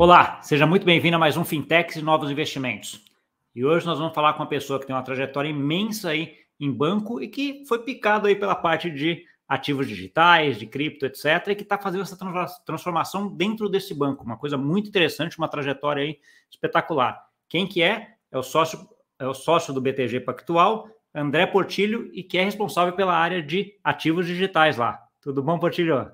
Olá, seja muito bem-vindo a mais um Fintechs e Novos Investimentos. E hoje nós vamos falar com uma pessoa que tem uma trajetória imensa aí em banco e que foi picado aí pela parte de ativos digitais, de cripto, etc., e que está fazendo essa transformação dentro desse banco. Uma coisa muito interessante, uma trajetória aí espetacular. Quem que é? É o sócio, é o sócio do BTG Pactual, André Portilho, e que é responsável pela área de ativos digitais lá. Tudo bom, Portilho?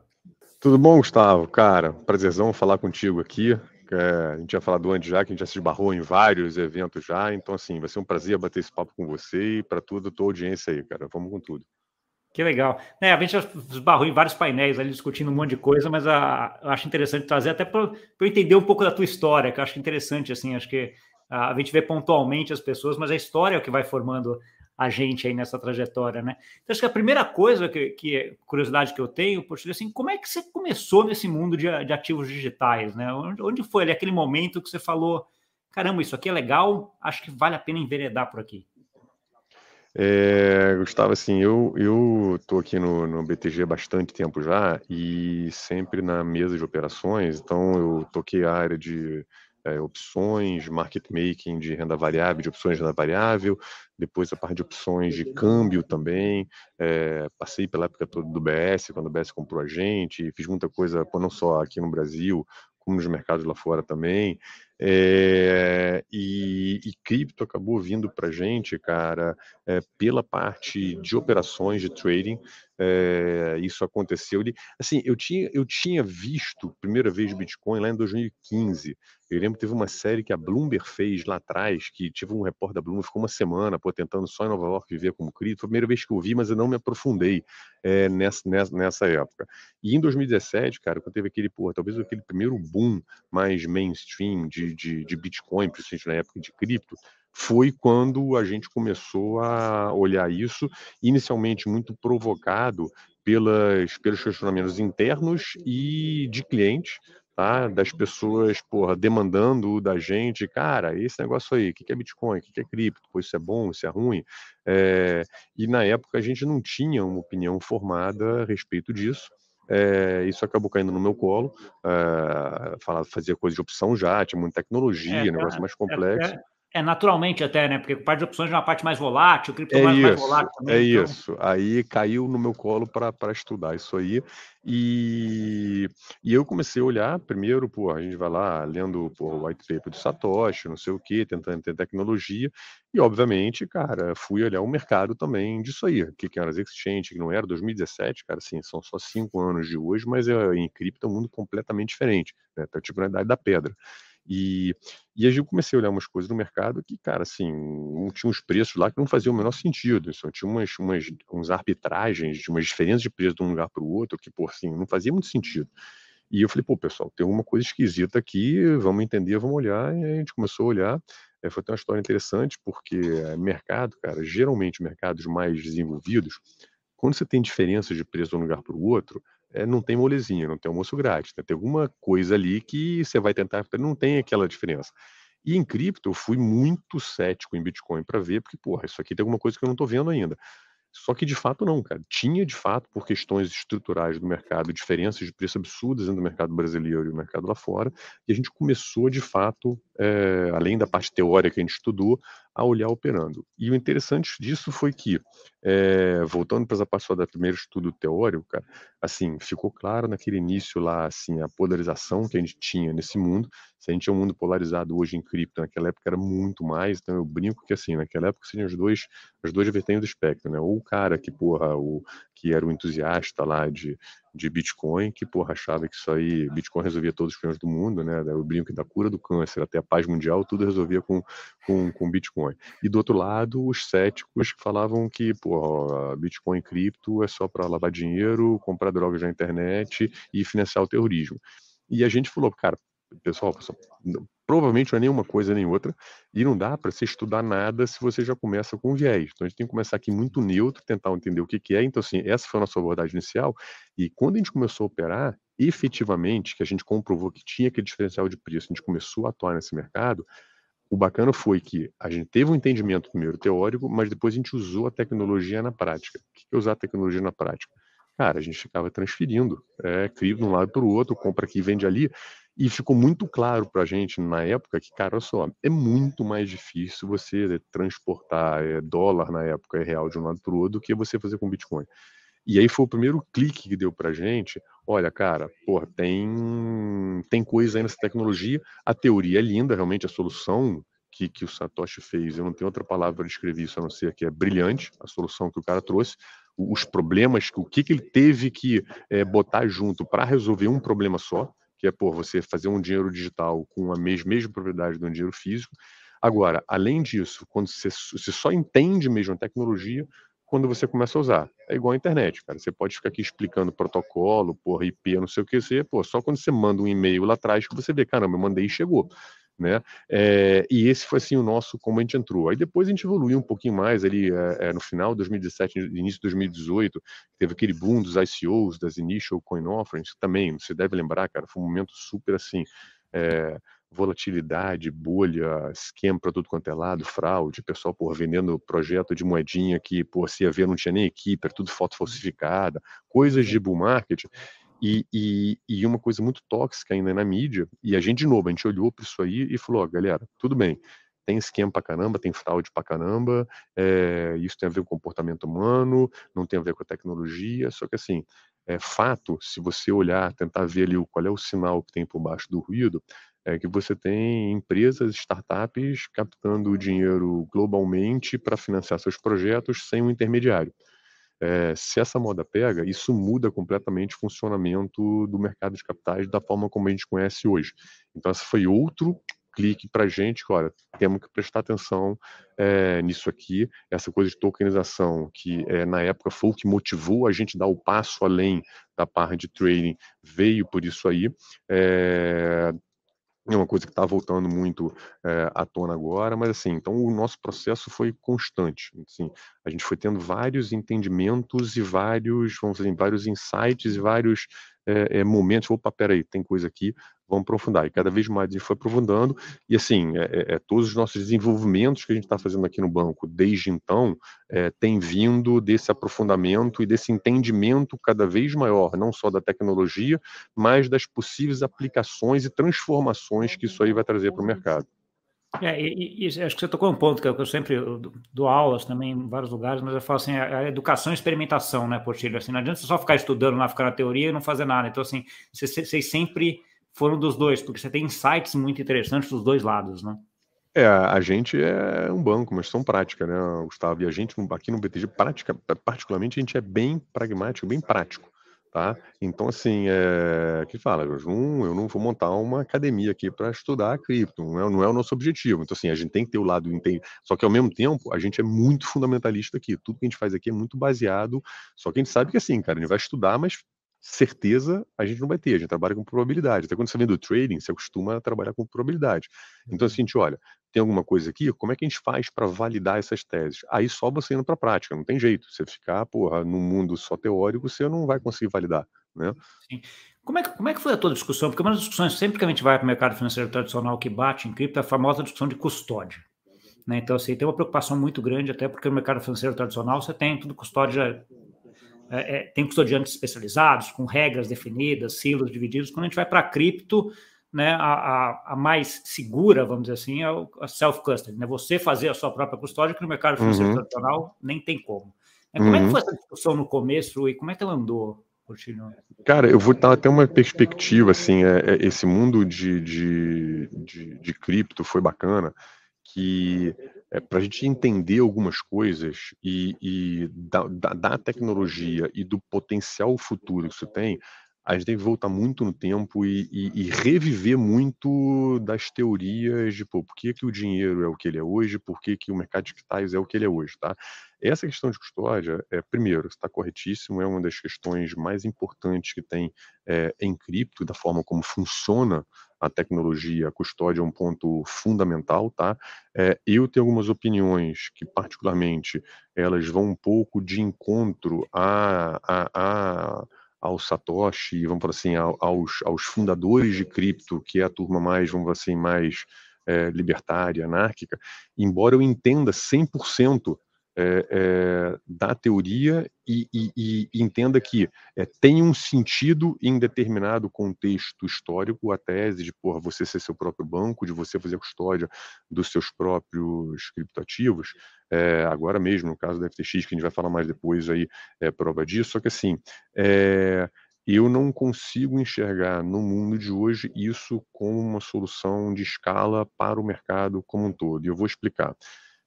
Tudo bom, Gustavo? Cara, prazerzão falar contigo aqui. É, a gente já falado antes já que a gente já se esbarrou em vários eventos já, então assim, vai ser um prazer bater esse papo com você e para toda a tua audiência aí, cara. Vamos com tudo. Que legal. É, a gente já esbarrou em vários painéis ali discutindo um monte de coisa, mas a, eu acho interessante trazer até para eu entender um pouco da tua história, que eu acho interessante, assim, acho que a, a gente vê pontualmente as pessoas, mas a história é o que vai formando a gente aí nessa trajetória, né? Então, acho que a primeira coisa que, que curiosidade que eu tenho, poxa, assim, como é que você começou nesse mundo de, de ativos digitais, né? Onde, onde foi ali aquele momento que você falou, caramba, isso aqui é legal, acho que vale a pena enveredar por aqui? É, Gustavo, assim, eu eu tô aqui no, no BTG bastante tempo já e sempre na mesa de operações, então eu toquei a área de é, opções, market making de renda variável, de opções de renda variável, depois a parte de opções de câmbio também, é, passei pela época toda do BS, quando o BS comprou a gente, fiz muita coisa, não só aqui no Brasil, como nos mercados lá fora também, é, e, e, cripto acabou vindo para gente, cara, é, pela parte de operações de trading. É, isso aconteceu. Assim, eu tinha, eu tinha visto primeira vez Bitcoin lá em 2015. Eu lembro que teve uma série que a Bloomberg fez lá atrás, que tive um repórter da Bloomberg, ficou uma semana pô, tentando só em Nova York viver como cripto. Foi a primeira vez que eu vi, mas eu não me aprofundei é, nessa, nessa, nessa época. E em 2017, cara, quando teve aquele, pô, talvez aquele primeiro boom mais mainstream de de, de, Bitcoin, principalmente na época de cripto, foi quando a gente começou a olhar isso, inicialmente muito provocado pelas, pelos questionamentos internos e de clientes, tá? das pessoas porra, demandando da gente, cara, esse negócio aí, o que é Bitcoin, o que é cripto, pô, isso é bom, isso é ruim. É, e na época a gente não tinha uma opinião formada a respeito disso. É, isso acabou caindo no meu colo. É, falar, fazia coisa de opção já, tinha muita tecnologia, é, negócio mais complexo. É, naturalmente até, né? Porque parte de opções é uma parte mais volátil, o cripto é mais, mais volátil também. É então... isso. Aí caiu no meu colo para estudar isso aí. E, e eu comecei a olhar, primeiro, pô, a gente vai lá lendo pô, o white paper do Satoshi, não sei o quê, tentando ter tecnologia. E, obviamente, cara, fui olhar o mercado também disso aí. O que, que era as exchange, que não era 2017, cara, assim, são só cinco anos de hoje, mas é, em cripto é um mundo completamente diferente. Né? Tá tipo na idade da pedra. E, e aí eu comecei a olhar umas coisas no mercado que, cara, assim, tinha uns preços lá que não faziam o menor sentido. Só tinha umas, umas uns arbitragens, umas diferenças de preço de um lugar para o outro que, por assim, não fazia muito sentido. E eu falei, pô, pessoal, tem alguma coisa esquisita aqui, vamos entender, vamos olhar. E a gente começou a olhar. É, foi uma história interessante, porque é, mercado, cara, geralmente mercados mais desenvolvidos, quando você tem diferenças de preço de um lugar para o outro, é, não tem molezinha, não tem almoço grátis. Né? Tem alguma coisa ali que você vai tentar, não tem aquela diferença. E em cripto, eu fui muito cético em Bitcoin para ver, porque, porra, isso aqui tem alguma coisa que eu não estou vendo ainda. Só que de fato não, cara. Tinha de fato, por questões estruturais do mercado, diferenças de preço absurdas entre o mercado brasileiro e o mercado lá fora, e a gente começou de fato, é, além da parte teórica que a gente estudou, a olhar operando. E o interessante disso foi que, é, voltando para essa parte só do primeiro estudo teórico, cara, assim, ficou claro naquele início lá, assim, a polarização que a gente tinha nesse mundo. Se a gente é um mundo polarizado hoje em cripto, naquela época era muito mais, então eu brinco que, assim, naquela época seriam os dois, as duas vertentes do espectro, né? Ou o cara que, porra, o, que era o entusiasta lá de, de Bitcoin, que, porra, achava que isso aí, Bitcoin resolvia todos os problemas do mundo, né? O brinco da cura do câncer até a paz mundial, tudo resolvia com, com, com Bitcoin. E do outro lado, os céticos que falavam que, porra, Bitcoin cripto é só para lavar dinheiro, comprar drogas na internet e financiar o terrorismo. E a gente falou, cara, pessoal, pessoal provavelmente não é nenhuma coisa nem outra, e não dá para você estudar nada se você já começa com viés. Então a gente tem que começar aqui muito neutro, tentar entender o que, que é. Então, assim, essa foi a nossa abordagem inicial, e quando a gente começou a operar, efetivamente, que a gente comprovou que tinha aquele diferencial de preço, a gente começou a atuar nesse mercado, o bacana foi que a gente teve um entendimento primeiro teórico, mas depois a gente usou a tecnologia na prática. O que é usar a tecnologia na prática? Cara, a gente ficava transferindo, é, CRI de um lado para o outro, compra aqui, vende ali, E ficou muito claro para a gente na época que, cara, olha só, é muito mais difícil você transportar é, dólar na época, é real de um lado para o outro, do que você fazer com Bitcoin. E aí foi o primeiro clique que deu para gente. Olha, cara, porra, tem, tem coisa aí nessa tecnologia. A teoria é linda, realmente a solução que, que o Satoshi fez, eu não tenho outra palavra para descrever isso a não ser que é brilhante a solução que o cara trouxe os problemas, o que, que ele teve que é, botar junto para resolver um problema só, é por você fazer um dinheiro digital com a mesma, mesma propriedade do dinheiro físico. Agora, além disso, quando você, você só entende mesmo a tecnologia, quando você começa a usar. É igual a internet, cara. Você pode ficar aqui explicando protocolo, porra, IP, não sei o que, você, pô, só quando você manda um e-mail lá atrás que você vê, caramba, eu mandei e chegou né? É, e esse foi assim o nosso como a gente entrou. Aí depois a gente evoluiu um pouquinho mais ali é, no final de 2017, início de 2018, teve aquele boom dos ICOs, das Initial Coin Offerings, também, você deve lembrar, cara, foi um momento super assim, é, volatilidade, bolha, esquema para tudo quanto é lado, fraude, pessoal por vendendo projeto de moedinha que por se haver não tinha nem equipe, era tudo foto falsificada, coisas de bull market. E, e, e, uma coisa muito tóxica ainda na mídia, e a gente, de novo, a gente olhou para isso aí e falou: ó, galera, tudo bem, tem esquema pra caramba, tem fraude pra caramba, é, isso tem a ver com comportamento humano, não tem a ver com a tecnologia, só que assim, é fato, se você olhar, tentar ver ali qual é o sinal que tem por baixo do ruído, é que você tem empresas, startups captando dinheiro globalmente para financiar seus projetos sem um intermediário. É, se essa moda pega, isso muda completamente o funcionamento do mercado de capitais da forma como a gente conhece hoje. Então, esse foi outro clique para a gente, olha, temos que prestar atenção é, nisso aqui, essa coisa de tokenização, que é, na época foi o que motivou a gente dar o passo além da parte de trading, veio por isso aí. É, é uma coisa que está voltando muito é, à tona agora, mas assim, então o nosso processo foi constante. Assim, a gente foi tendo vários entendimentos e vários, vamos dizer, vários insights e vários é, é, momentos. Opa, peraí, tem coisa aqui, vamos aprofundar. E cada vez mais a gente foi aprofundando. E assim, é, é, todos os nossos desenvolvimentos que a gente está fazendo aqui no banco desde então é, tem vindo desse aprofundamento e desse entendimento cada vez maior, não só da tecnologia, mas das possíveis aplicações e transformações que isso aí vai trazer para o mercado. É, e, e, acho que você tocou um ponto que eu, sempre dou aulas também em vários lugares, mas eu falo assim, a, a educação e experimentação, né, Portilho? Assim, não adianta você só ficar estudando lá, ficar na teoria e não fazer nada. Então, assim, vocês sempre foram dos dois, porque você tem insights muito interessantes dos dois lados, né? É, a gente é um banco, mas são prática, né, Gustavo? E a gente aqui no BTG, prática, particularmente, a gente é bem pragmático, bem prático. Tá? Então, assim, é, que fala, eu não, eu não vou montar uma academia aqui para estudar cripto, não é, não é o nosso objetivo. Então, assim, a gente tem que ter o lado, só que ao mesmo tempo, a gente é muito fundamentalista aqui. Tudo que a gente faz aqui é muito baseado, só que a gente sabe que, assim, cara, a gente vai estudar, mas certeza a gente não vai ter, a gente trabalha com probabilidade. Até quando você vem do trading, você costuma trabalhar com probabilidade. Então, assim, a gente olha, tem alguma coisa aqui, como é que a gente faz para validar essas teses? Aí só você indo para a prática, não tem jeito. Você ficar, porra, num mundo só teórico, você não vai conseguir validar, né? Sim. Como é, que, como é que foi a tua discussão? Porque uma das discussões, sempre que a gente vai para o mercado financeiro tradicional que bate em cripto, é a famosa discussão de custódia. Né? Então, assim, tem uma preocupação muito grande, até porque no mercado financeiro tradicional você tem tudo custódia é, é, tem custodiantes especializados, com regras definidas, silos divididos. Quando a gente vai para cripto, né, a, a, a, mais segura, vamos dizer assim, é o self-custody. Né? Você fazer a sua própria custódia, que no mercado financeiro uhum. tradicional nem tem como. É, como uhum. é que uhum. foi essa discussão no começo e como é que ela andou? Cara, eu vou dar até uma perspectiva, assim, é, é, esse mundo de, de, de, de cripto foi bacana, que é, para a gente entender algumas coisas e, e da, da, da, tecnologia e do potencial futuro que isso tem, a gente tem que voltar muito no tempo e, e, e, reviver muito das teorias de pô, por que, que o dinheiro é o que ele é hoje, por que, que o mercado de capitais é o que ele é hoje, tá? Essa questão de custódia, é, primeiro, está corretíssimo, é uma das questões mais importantes que tem é, em cripto, da forma como funciona a tecnologia, a custódia é um ponto fundamental, tá? É, eu tenho algumas opiniões que, particularmente, elas vão um pouco de encontro a, a, a ao Satoshi, vamos falar assim, aos, aos fundadores de cripto, que é a turma mais, vamos falar assim, mais é, libertária, anárquica, embora eu entenda 100% é, é, da teoria e, e, e, entenda que é, tem um sentido em determinado contexto histórico a tese de porra, você ser seu próprio banco, de você fazer custódia dos seus próprios criptoativos. É, agora mesmo, no caso da FTX, que a gente vai falar mais depois aí, é prova disso. Só que assim, é, eu não consigo enxergar no mundo de hoje isso como uma solução de escala para o mercado como um todo. E eu vou explicar.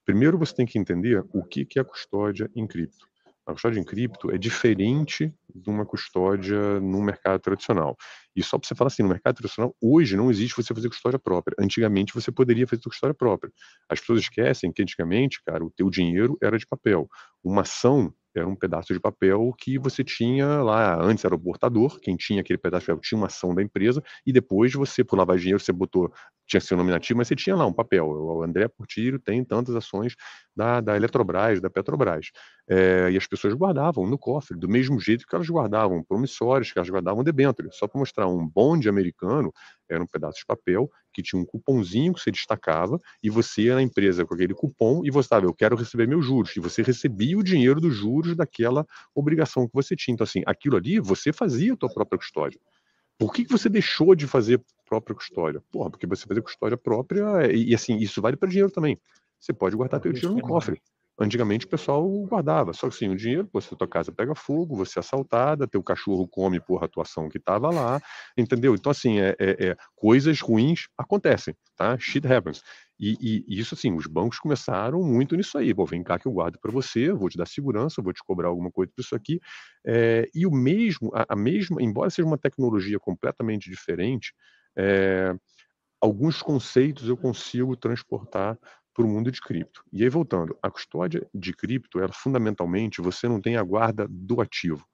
Primeiro, você tem que entender o que é custódia em cripto. A custódia em cripto é diferente de uma custódia no mercado tradicional. E só para você falar assim, no mercado tradicional, hoje não existe você fazer custódia própria. Antigamente você poderia fazer custódia própria. As pessoas esquecem que antigamente, cara, o teu dinheiro era de papel. Uma ação era um pedaço de papel que você tinha lá, antes era o portador, quem tinha aquele pedaço de papel tinha uma ação da empresa, e depois você, por lavar dinheiro, você botou, tinha seu nominativo, mas você tinha lá um papel. O André Portillo tem tantas ações da, da Eletrobras, da Petrobras. É, e as pessoas guardavam no cofre, do mesmo jeito que elas guardavam promissórios, que elas guardavam debêntures. Só para mostrar um bonde americano, era um pedaço de papel que tinha um cupomzinho que você destacava e você ia na empresa com aquele cupom e você estava, eu quero receber meus juros. E você recebia o dinheiro dos juros daquela obrigação que você tinha. Então, assim, aquilo ali você fazia a tua própria custódia. Por que, que você deixou de fazer própria custódia? Porra, porque você fazer custódia própria, e, e assim, isso vale para dinheiro também. Você pode guardar teu dinheiro no cofre. Antigamente o pessoal guardava, só que assim, o dinheiro, pô, se a tua casa pega fogo, você é assaltada, teu cachorro come por atuação que estava lá, entendeu? Então, assim, é, é, é, coisas ruins acontecem, tá? Shit happens. E, e, e, isso, assim, os bancos começaram muito nisso aí. Pô, vem cá que eu guardo para você, vou te dar segurança, vou te cobrar alguma coisa por isso aqui. É, e o mesmo, a, a, mesma, embora seja uma tecnologia completamente diferente, é, alguns conceitos eu consigo transportar para o mundo de cripto. E aí, voltando, a custódia de cripto, ela fundamentalmente, você não tem a guarda do ativo.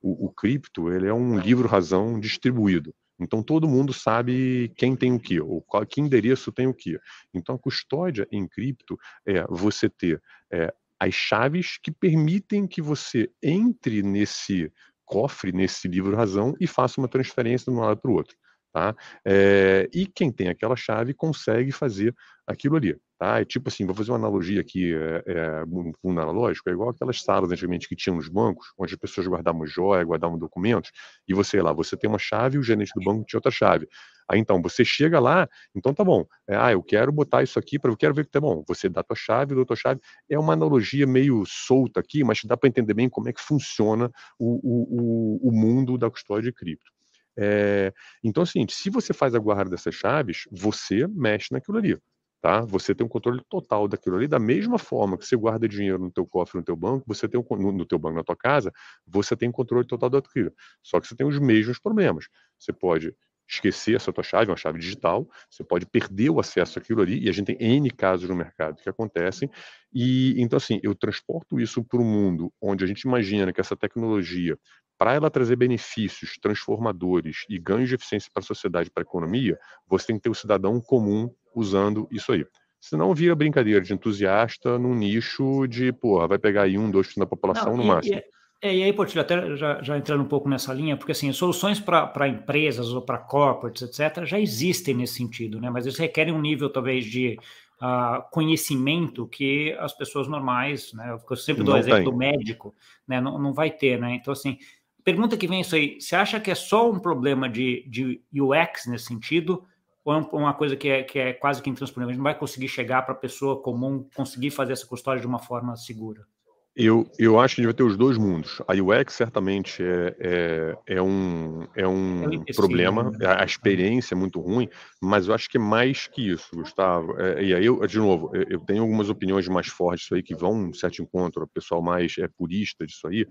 O, o cripto, ele é um livro-razão distribuído. Então, todo mundo sabe quem tem o que, ou qual, que endereço tem o que. Então, a custódia em cripto é você ter é, as chaves que permitem que você entre nesse cofre, nesse livro-razão, e faça uma transferência de um lado para o outro. Tá? É, e quem tem aquela chave consegue fazer aquilo ali. Tá? É tipo assim, vou fazer uma analogia aqui, é, é, um fundo analógico, é igual aquelas salas antigamente que tinham nos bancos, onde as pessoas guardavam joia, guardavam documentos, e você lá, você tem uma chave e o gerente do banco tinha outra chave. Aí então, você chega lá, então tá bom, é, ah, eu quero botar isso aqui, para eu quero ver que tá bom, você dá tua chave, dá tua chave, é uma analogia meio solta aqui, mas dá para entender bem como é que funciona o, o, o mundo da custódia de cripto. É, então, assim, se você faz a guarda dessas chaves, você mexe naquilo ali. Tá? Você tem um controle total daquilo ali, da mesma forma que você guarda dinheiro no teu cofre, no teu banco, você tem um, no, no teu banco, na tua casa, você tem um controle total daquilo. Só que você tem os mesmos problemas. Você pode esquecer essa tua chave, uma chave digital, você pode perder o acesso àquilo ali, e a gente tem N casos no mercado que acontecem, e então assim, eu transporto isso para o mundo onde a gente imagina que essa tecnologia para ela trazer benefícios transformadores e ganhos de eficiência para a sociedade, para a economia, você tem que ter o cidadão comum usando isso aí. Senão vira brincadeira de entusiasta num nicho de, porra, vai pegar aí um, dois da população Não, no e, máximo. E, é, e aí, Portilho, até já, já, entrando um pouco nessa linha, porque assim, soluções para empresas ou para corporates, etc., já existem nesse sentido, né? Mas eles requerem um nível, talvez, de uh, conhecimento que as pessoas normais, né? Eu sempre dou o exemplo tem. do médico, né? Não, não vai ter, né? Então, assim, pergunta que vem isso aí, você acha que é só um problema de, de UX nesse sentido, ou é uma coisa que é, que é quase que intransponível? A gente não vai conseguir chegar para a pessoa comum conseguir fazer essa custódia de uma forma segura? Eu, eu acho que a gente vai ter os dois mundos. A UX certamente é, é, é um, é um é problema, né? a experiência é muito ruim, mas eu acho que é mais que isso, Gustavo. É, e aí, eu, de novo, eu tenho algumas opiniões mais fortes disso aí, que vão, um certo encontro, o pessoal mais é, purista disso aí,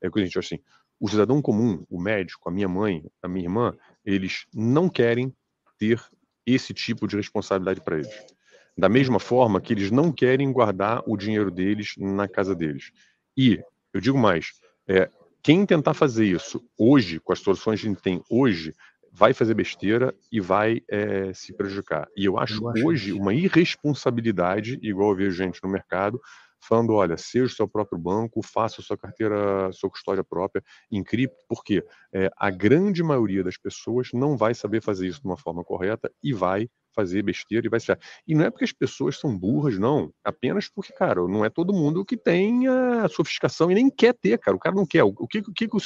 é que a gente assim, o cidadão comum, o médico, a minha mãe, a minha irmã, eles não querem ter esse tipo de responsabilidade para eles. Da mesma forma que eles não querem guardar o dinheiro deles na casa deles. E, eu digo mais, é, quem tentar fazer isso hoje, com as soluções que a gente tem hoje, vai fazer besteira e vai é, se prejudicar. E eu acho, eu acho hoje uma irresponsabilidade, igual eu vejo gente no mercado, falando, olha, seja o seu próprio banco, faça a sua carteira, sua custódia própria em cripto, porque é, a grande maioria das pessoas não vai saber fazer isso de uma forma correta e vai fazer besteira e vai ser. E não é porque as pessoas são burras, não. Apenas porque, cara, não é todo mundo que tem a sofisticação e nem quer ter, cara. O cara não quer. O que, o, que o,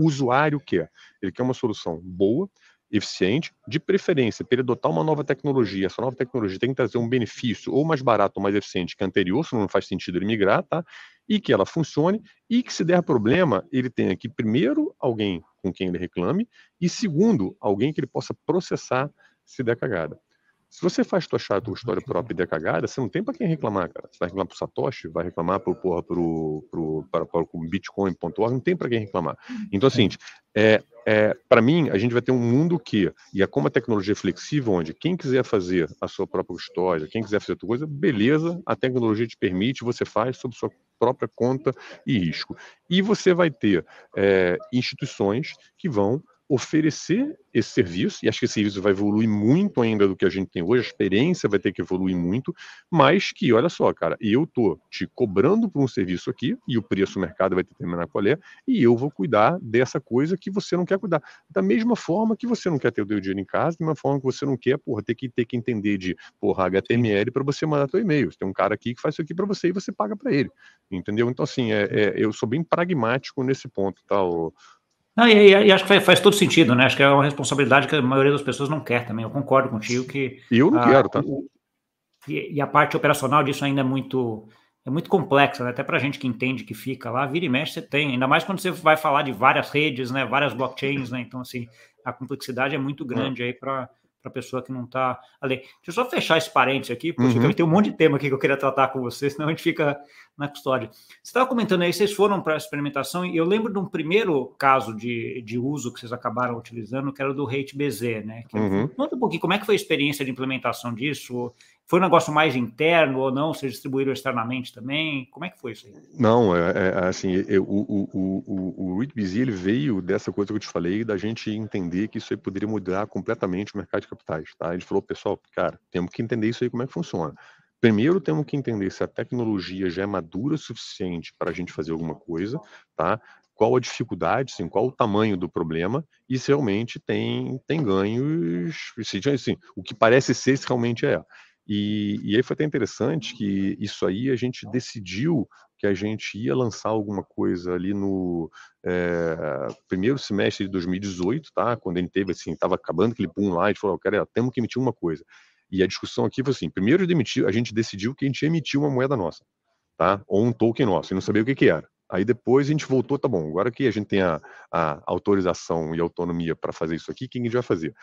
o usuário quer? Ele quer uma solução boa, eficiente, de preferência, para ele adotar uma nova tecnologia. Essa nova tecnologia tem que trazer um benefício ou mais barato ou mais eficiente que a anterior, senão não faz sentido ele migrar, tá? E que ela funcione e que se der problema, ele tenha que primeiro alguém com quem ele reclame e segundo, alguém que ele possa processar se der cagada. Se você faz tua chata, história própria e der cagada, você não tem para quem reclamar, cara. Você vai reclamar pro Satoshi, vai reclamar pro, porra, pro, pro, para, para o Bitcoin.org, não tem para quem reclamar. Então, assim, é, é, para mim, a gente vai ter um mundo que, e é como a tecnologia é flexível, onde quem quiser fazer a sua própria história, quem quiser fazer a tua coisa, beleza, a tecnologia te permite, você faz sob sua própria conta e risco. E você vai ter é, instituições que vão oferecer esse serviço, e acho que esse serviço vai evoluir muito ainda do que a gente tem hoje, a experiência vai ter que evoluir muito, mas que, olha só, cara, eu tô te cobrando por um serviço aqui, e o preço do mercado vai determinar qual é, e eu vou cuidar dessa coisa que você não quer cuidar. Da mesma forma que você não quer ter o teu dinheiro em casa, da mesma forma que você não quer, porra, ter que ter que entender de, porra, HTML para você mandar teu e-mail. Tem um cara aqui que faz isso aqui para você e você paga para ele, entendeu? Então, assim, é, é, eu sou bem pragmático nesse ponto, tá, o, não, e, e, acho que faz, faz, todo sentido, né? Acho que é uma responsabilidade que a maioria das pessoas não quer também. Eu concordo contigo que. Eu não a, quero, tá? O, e, e, a parte operacional disso ainda é muito é muito complexa, né? até para a gente que entende que fica lá, vira e mexe você tem, ainda mais quando você vai falar de várias redes, né? Várias blockchains, né? Então, assim, a complexidade é muito grande aí para para a pessoa que não está ali. Deixa eu só fechar esse parênteses aqui, porque uhum. tem um monte de tema aqui que eu queria tratar com você, senão a gente fica na custódia. Você estava comentando aí, vocês foram para a experimentação, e eu lembro de um primeiro caso de, de uso que vocês acabaram utilizando, que era o do RateBZ, né? Que, uhum. Conta um pouquinho, como é que foi a experiência de implementação disso? Foi um negócio mais interno ou não? Vocês distribuíram externamente também? Como é que foi isso aí? Não, é, é assim, eu, o, o, o, o ReadBZ, ele veio dessa coisa que eu te falei, da gente entender que isso aí poderia mudar completamente o mercado de capitais, tá? Gente falou, pessoal, cara, temos que entender isso aí, como é que funciona. Primeiro temos que entender se a tecnologia já é madura o suficiente para a gente fazer alguma coisa, tá? Qual a dificuldade, assim, qual o tamanho do problema e se realmente tem, tem ganhos, assim, o que parece ser se realmente é. E, e aí foi até interessante que isso aí a gente decidiu que a gente ia lançar alguma coisa ali no é, primeiro semestre de 2018, tá? Quando gente teve assim, estava acabando aquele boom lá, a gente falou, cara, temos que emitir uma coisa. E a discussão aqui foi assim: primeiro demitir, a gente decidiu que a gente ia emitir uma moeda nossa, tá? Ou um token nosso, e não sabia o que, que era. Aí depois a gente voltou, tá bom, agora que a gente tem a, a autorização e autonomia para fazer isso aqui, o que a gente vai fazer?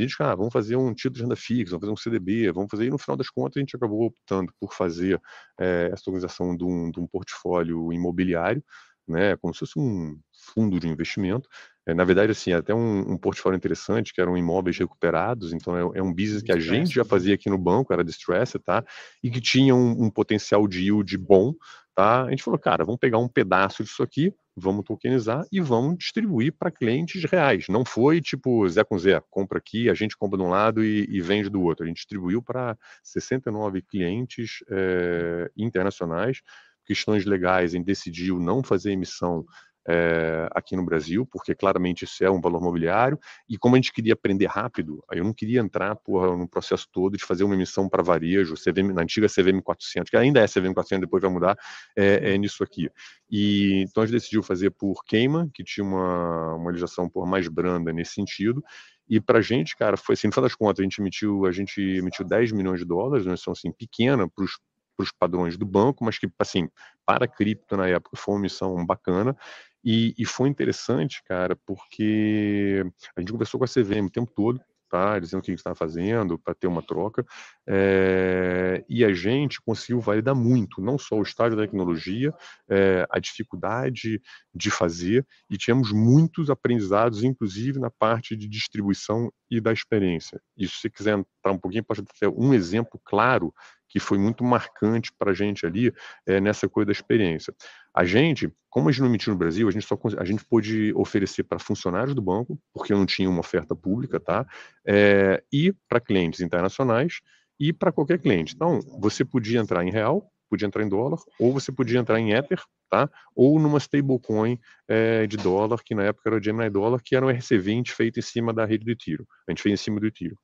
A gente, ah, vamos fazer um título de renda fixa, vamos fazer um CDB, vamos fazer, e no final das contas a gente acabou optando por fazer é, essa organização de um, de um portfólio imobiliário, né, como se fosse um fundo de investimento. É, na verdade, assim, até um, um, portfólio interessante, que eram imóveis recuperados, então é, é um business que a gente já fazia aqui no banco, era distress, tá? E que tinha um, um potencial de yield bom, tá? A gente falou, cara, vamos pegar um pedaço disso aqui, vamos tokenizar e vamos distribuir para clientes reais. Não foi tipo Zé com Zé, compra aqui, a gente compra de um lado e, e vende do outro. A gente distribuiu para 69 clientes é, internacionais. Questões legais, gente decidiu não fazer emissão é, aqui no Brasil, porque claramente isso é um valor mobiliário, e como a gente queria aprender rápido, eu não queria entrar porra, no processo todo de fazer uma emissão para varejo, CVM, na antiga CVM 400, que ainda é CVM 400, depois vai mudar, é, é nisso aqui. E então a gente decidiu fazer por Cayman, que tinha uma, uma legislação por mais branda nesse sentido, e para a gente, cara, foi assim, no final das contas, a gente emitiu, a gente emitiu 10 milhões de dólares, uma missão assim pequena para os padrões do banco, mas que, assim, para cripto na época foi uma missão bacana. E, e, foi interessante, cara, porque a gente conversou com a CVM o tempo todo, tá? Dizendo o que a gente estava fazendo para ter uma troca. É, e a gente conseguiu validar muito, não só o estágio da tecnologia, é, a dificuldade de fazer, e tivemos muitos aprendizados, inclusive na parte de distribuição e da experiência. E se você quiser entrar um pouquinho, pode ter um exemplo claro que foi muito marcante para a gente ali é, nessa coisa da experiência. A gente, como a gente não emitiu no Brasil, a gente só a gente pôde oferecer para funcionários do banco, porque não tinha uma oferta pública, tá? É, e para clientes internacionais e para qualquer cliente. Então, você podia entrar em real, podia entrar em dólar, ou você podia entrar em Ether, tá? Ou numa stablecoin é, de dólar, que na época era o Gemini Dollar, que era um RC20 feito em cima da rede do Ethereum. A gente fez em cima do Ethereum.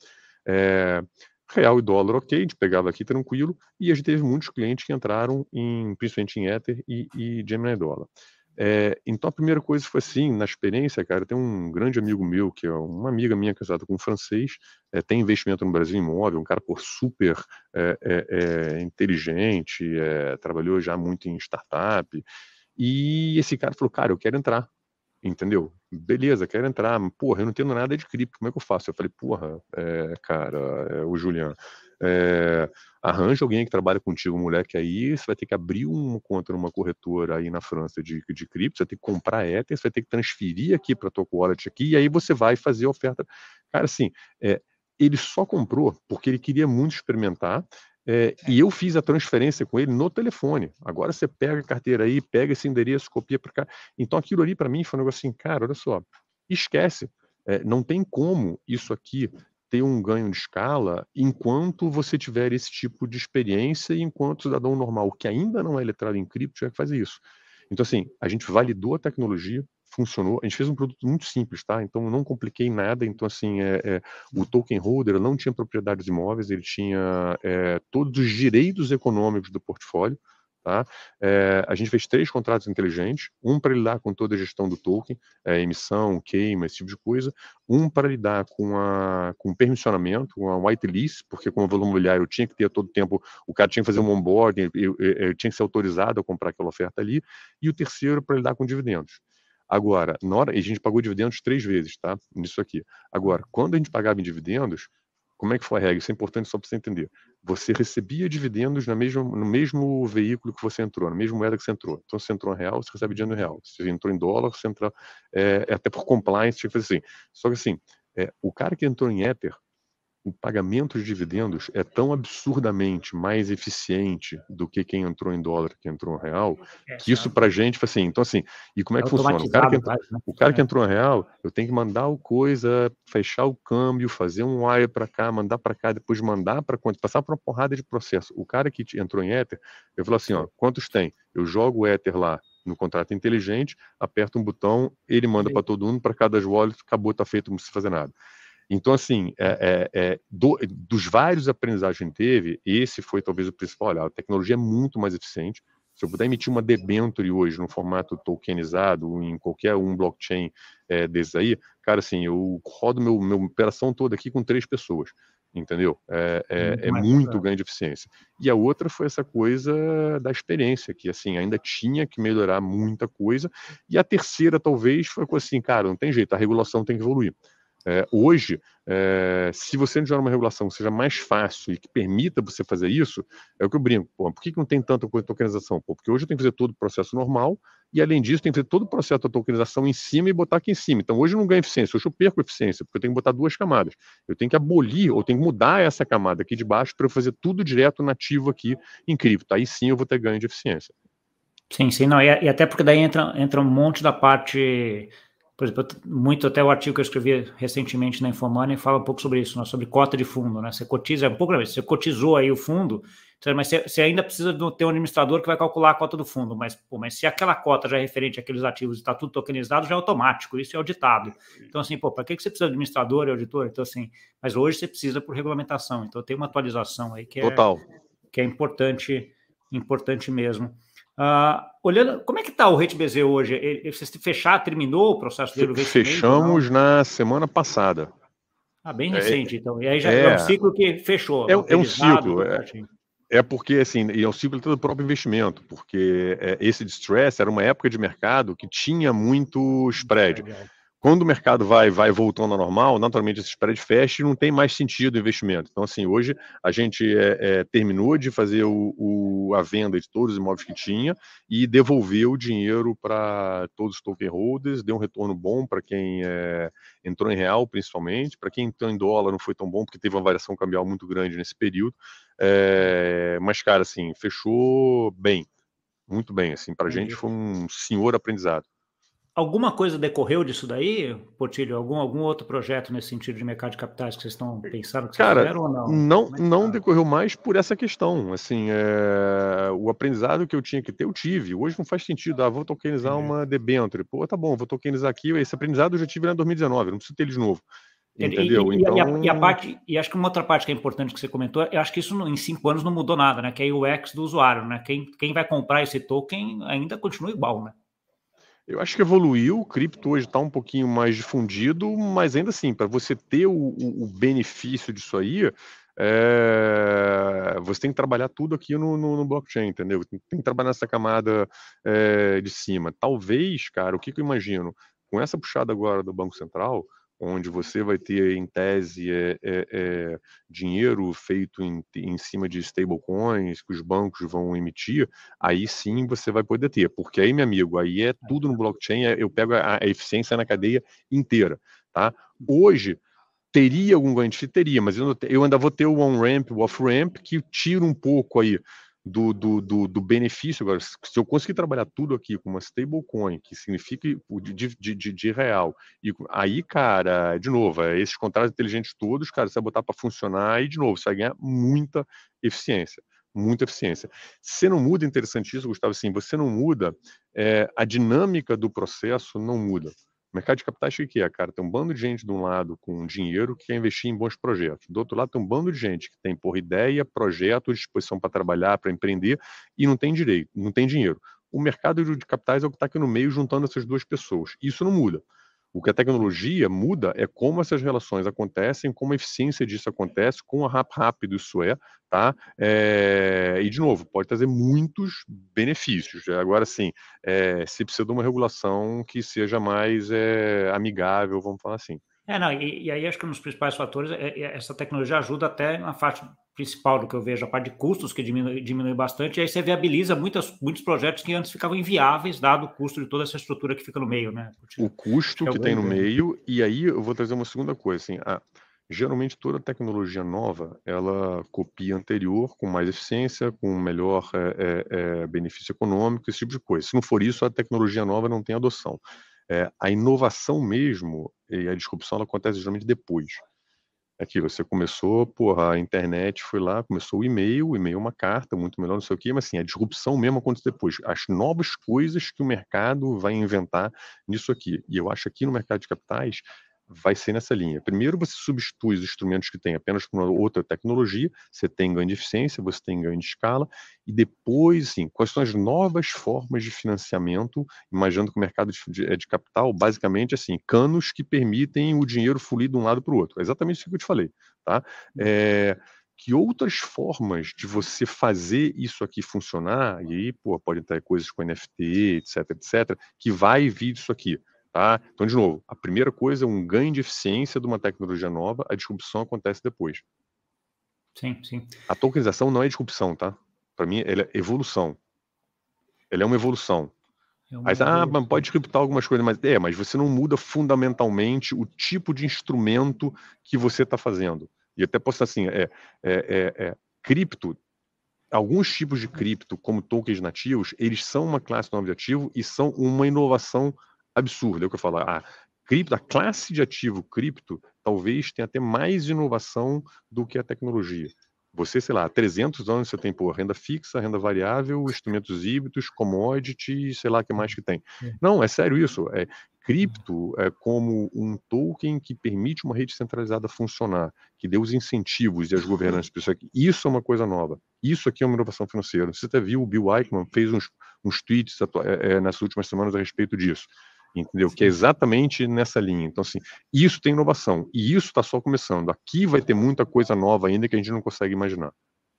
É, real e dólar, ok, a gente pegava aqui tranquilo, e a gente teve muitos clientes que entraram em, principalmente em Ether e, e Gemini dólar. É, então a primeira coisa foi assim, na experiência, cara, tem um grande amigo meu, que é uma amiga minha casada com um francês, é, tem investimento no Brasil imóvel, um cara por super é, inteligente, trabalhou já muito em startup, e esse cara falou, cara, eu quero entrar, entendeu? Beleza, quero entrar, porra, eu não entendo nada de cripto, como é que eu faço? Eu falei, porra, cara, o Juliano, é, arranja alguém que trabalha contigo, moleque, aí você vai ter que abrir uma conta numa corretora aí na França de, de cripto, você vai ter que comprar Ether, você vai ter que transferir aqui para tua wallet aqui, e aí você vai fazer a oferta. Cara, assim, é, ele só comprou porque ele queria muito experimentar, é, e eu fiz a transferência com ele no telefone. Agora você pega a carteira aí, pega esse endereço, copia para cá. Então aquilo ali para mim foi um negócio assim, cara, olha só, esquece. É, não tem como isso aqui ter um ganho de escala enquanto você tiver esse tipo de experiência e enquanto o cidadão normal que ainda não é letrado em cripto tiver que fazer isso. Então, assim, a gente validou a tecnologia, funcionou. A gente fez um produto muito simples, tá? Então, não compliquei nada. Então, assim, é, é, o token holder não tinha propriedades imóveis, ele tinha é, todos os direitos econômicos do portfólio. Tá? É, a gente fez três contratos inteligentes, um para lidar com toda a gestão do token, é, emissão, queima, esse tipo de coisa, um para lidar com, a, com permissionamento, com a whitelist, porque como volume imobiliário eu tinha que ter todo tempo, o cara tinha que fazer um onboarding, eu, eu, eu tinha que ser autorizado a comprar aquela oferta ali, e o terceiro para lidar com dividendos. Agora, na hora, a gente pagou dividendos três vezes, tá? Nisso aqui. Agora, quando a gente pagava em dividendos, como é que foi a regra? Isso é importante só para você entender. Você recebia dividendos no mesmo, no mesmo veículo que você entrou, na mesma moeda que você entrou. Então, se você entrou em real, você recebe dinheiro em real. Se você entrou em dólar, você entra. É, é até por compliance, tinha que fazer assim. Só que assim, é, o cara que entrou em Ether, o pagamento de dividendos é tão absurdamente mais eficiente do que quem entrou em dólar, que entrou em real, é, que isso para gente foi assim. Então, assim, e como é, é que funciona? O cara que, entrou, né? o cara que é. entrou em real, eu tenho que mandar o coisa, fechar o câmbio, fazer um wire para cá, mandar para cá, depois mandar para conta, passar por uma porrada de processo. O cara que entrou em Ether, eu falo assim: ó, quantos tem? Eu jogo o Ether lá no contrato inteligente, aperto um botão, ele manda para todo mundo, para cada wallet, acabou, está feito, não precisa fazer nada. Então, assim, é, é, é, do, dos vários aprendizados que a gente teve, esse foi talvez o principal. Olha, a tecnologia é muito mais eficiente. Se eu puder emitir uma debenture hoje no formato tokenizado, em qualquer um blockchain é, desses aí, cara, assim, eu rodo meu, minha operação toda aqui com três pessoas, entendeu? É, é, é muito ganho de eficiência. E a outra foi essa coisa da experiência, que, assim, ainda tinha que melhorar muita coisa. E a terceira, talvez, foi assim, cara, não tem jeito, a regulação tem que evoluir. É, hoje, é, se você não tiver uma regulação que seja mais fácil e que permita você fazer isso, é o que eu brinco. Pô, por que, que não tem tanta tokenização? Pô, porque hoje eu tenho que fazer todo o processo normal e, além disso, tem que fazer todo o processo da tokenização em cima e botar aqui em cima. Então, hoje eu não ganho eficiência, hoje eu perco eficiência, porque eu tenho que botar duas camadas. Eu tenho que abolir ou tenho que mudar essa camada aqui de baixo para eu fazer tudo direto nativo aqui em cripto. Aí sim eu vou ter ganho de eficiência. Sim, sim, não, e, e até porque daí entra, entra um monte da parte por exemplo, muito até o artigo que eu escrevi recentemente na Infomoney fala um pouco sobre isso, né, sobre cota de fundo, né? Você cotiza, é um pouco você cotizou aí o fundo, mas você, você, ainda precisa ter um administrador que vai calcular a cota do fundo, mas, pô, mas se aquela cota já é referente àqueles ativos e está tudo tokenizado, já é automático, isso é auditado. Então, assim, pô, para que, que você precisa de administrador e auditor? Então, assim, mas hoje você precisa por regulamentação, então tem uma atualização aí que é, Total. que é importante, importante mesmo. Uh, olhando, como é que está o Rate BZ hoje? Ele, você fechar, terminou o processo dele? Fechamos na semana passada. Ah, bem é, recente, é, então. E aí já é, é um ciclo que fechou. É, é um ciclo. É, é porque, assim, e é um ciclo do próprio investimento, porque é, esse distress era uma época de mercado que tinha muito spread. Quando o mercado vai, vai voltando ao normal, naturalmente esse spread fecha e não tem mais sentido o investimento. Então, assim, hoje a gente é, é, terminou de fazer o, o, a venda de todos os imóveis que tinha e devolveu o dinheiro para todos os token holders, deu um retorno bom para quem é, entrou em real, principalmente, para quem entrou em dólar não foi tão bom, porque teve uma variação cambial muito grande nesse período. É, mas, cara, assim, fechou bem, muito bem, assim, para a gente foi um senhor aprendizado. Alguma coisa decorreu disso daí, Portilho? Algum, algum outro projeto nesse sentido de mercado de capitais que vocês estão pensando que Cara, fizeram ou não? Não, é não tá? decorreu mais por essa questão. Assim, é... o aprendizado que eu tinha que ter, eu tive. Hoje não faz sentido. Ah, vou tokenizar uma debenture. Pô, tá bom, vou tokenizar aqui. Esse aprendizado eu já tive em 2019, não preciso ter ele de novo. Entendeu? E, então... E a, e, a, então parte, e acho que uma outra parte que é importante que você comentou, eu acho que isso em cinco anos não mudou nada, né? Que é o UX do usuário, né? Quem, quem vai comprar esse token ainda continua igual, né? Eu acho que evoluiu, o cripto hoje está um pouquinho mais difundido, mas ainda assim, para você ter o, o, benefício disso aí, é, você tem que trabalhar tudo aqui no, no, no blockchain, entendeu? Tem, tem, que trabalhar nessa camada é, de cima. Talvez, cara, o que, que eu imagino? Com essa puxada agora do Banco Central, onde você vai ter, em tese, é, é, é, dinheiro feito em, em cima de stablecoins que os bancos vão emitir, aí sim você vai poder ter. Porque aí, meu amigo, aí é tudo no blockchain, é, eu pego a, a eficiência na cadeia inteira. Tá? Hoje, teria algum ganho de Teria, mas eu, eu ainda vou ter o on-ramp, o off-ramp, que tira um pouco aí do, do, do, do, benefício. Agora, se eu conseguir trabalhar tudo aqui com uma stablecoin, que significa de, de, de, de, real, e aí, cara, de novo, é, esses contratos inteligentes todos, cara, você vai botar para funcionar e, de novo, você vai ganhar muita eficiência. Muita eficiência. Você não muda, interessante isso, Gustavo, assim, você não muda, é, a dinâmica do processo não muda. Mercado de capitais, o que é, cara? Tem um bando de gente de um lado com dinheiro que quer investir em bons projetos. Do outro lado, tem um bando de gente que tem, por ideia, projeto, disposição para trabalhar, para empreender e não tem direito, não tem dinheiro. O mercado de capitais é o que está aqui no meio juntando essas duas pessoas. Isso não muda. O que a tecnologia muda é como essas relações acontecem, como a eficiência disso acontece, quão rápido isso é, tá? É, e, de novo, pode trazer muitos benefícios. Agora, sim, é, se precisa de uma regulação que seja mais é, amigável, vamos falar assim. É, não, e, e, aí acho que um dos principais fatores é, é, essa tecnologia ajuda até na parte principal do que eu vejo, a parte de custos que diminui, diminui bastante, e aí você viabiliza muitas, muitos projetos que antes ficavam inviáveis, dado o custo de toda essa estrutura que fica no meio, né? O custo que, é que tem no meio, e aí eu vou trazer uma segunda coisa, assim, a, geralmente toda tecnologia nova, ela copia anterior com mais eficiência, com melhor é, é, benefício econômico, esse tipo de coisa. Se não for isso, a tecnologia nova não tem adoção. É, a inovação mesmo e a disrupção ela acontece geralmente depois. Aqui, você começou, porra, a internet foi lá, começou o e-mail, o e-mail é uma carta, muito melhor, não sei o quê, mas assim, a disrupção mesmo acontece depois. As novas coisas que o mercado vai inventar nisso aqui. E eu acho aqui no mercado de capitais, vai ser nessa linha. Primeiro, você substitui os instrumentos que tem apenas com outra tecnologia, você tem ganho de eficiência, você tem ganho de escala, e depois, sim, quais são as novas formas de financiamento, imaginando que o mercado de, de, de capital, basicamente, assim, canos que permitem o dinheiro fluir de um lado para o outro. É exatamente isso que eu te falei, tá? É, que outras formas de você fazer isso aqui funcionar, e aí, pô, pode ter coisas com NFT, etc, etc, que vai vir disso aqui. Tá? Então, de novo, a primeira coisa é um ganho de eficiência de uma tecnologia nova, a disrupção acontece depois. Sim, sim. A tokenização não é disrupção, tá? Para mim, ela é evolução. Ela é uma evolução. É uma Aí, ah, pode disruptar algumas coisas, mas é, mas você não muda fundamentalmente o tipo de instrumento que você está fazendo. E até posso assim, é, é, é, é, cripto, alguns tipos de cripto, como tokens nativos, eles são uma classe nova de ativo e são uma inovação absurda. É o que eu falo. A, cripto, a classe de ativo cripto talvez tenha até mais inovação do que a tecnologia. Você, sei lá, 300 anos você tem por renda fixa, renda variável, instrumentos híbridos, commodities, sei lá o que mais que tem. É. Não, é sério isso. É, cripto é como um token que permite uma rede centralizada funcionar, que dê os incentivos e as governanças para isso é uma coisa nova. Isso aqui é uma inovação financeira. Você até viu o Bill Ackman fez uns, uns tweets é, é, nessas últimas semanas a respeito disso entendeu? Que é exatamente nessa linha. Então, assim, isso tem inovação e isso está só começando. Aqui vai ter muita coisa nova ainda que a gente não consegue imaginar.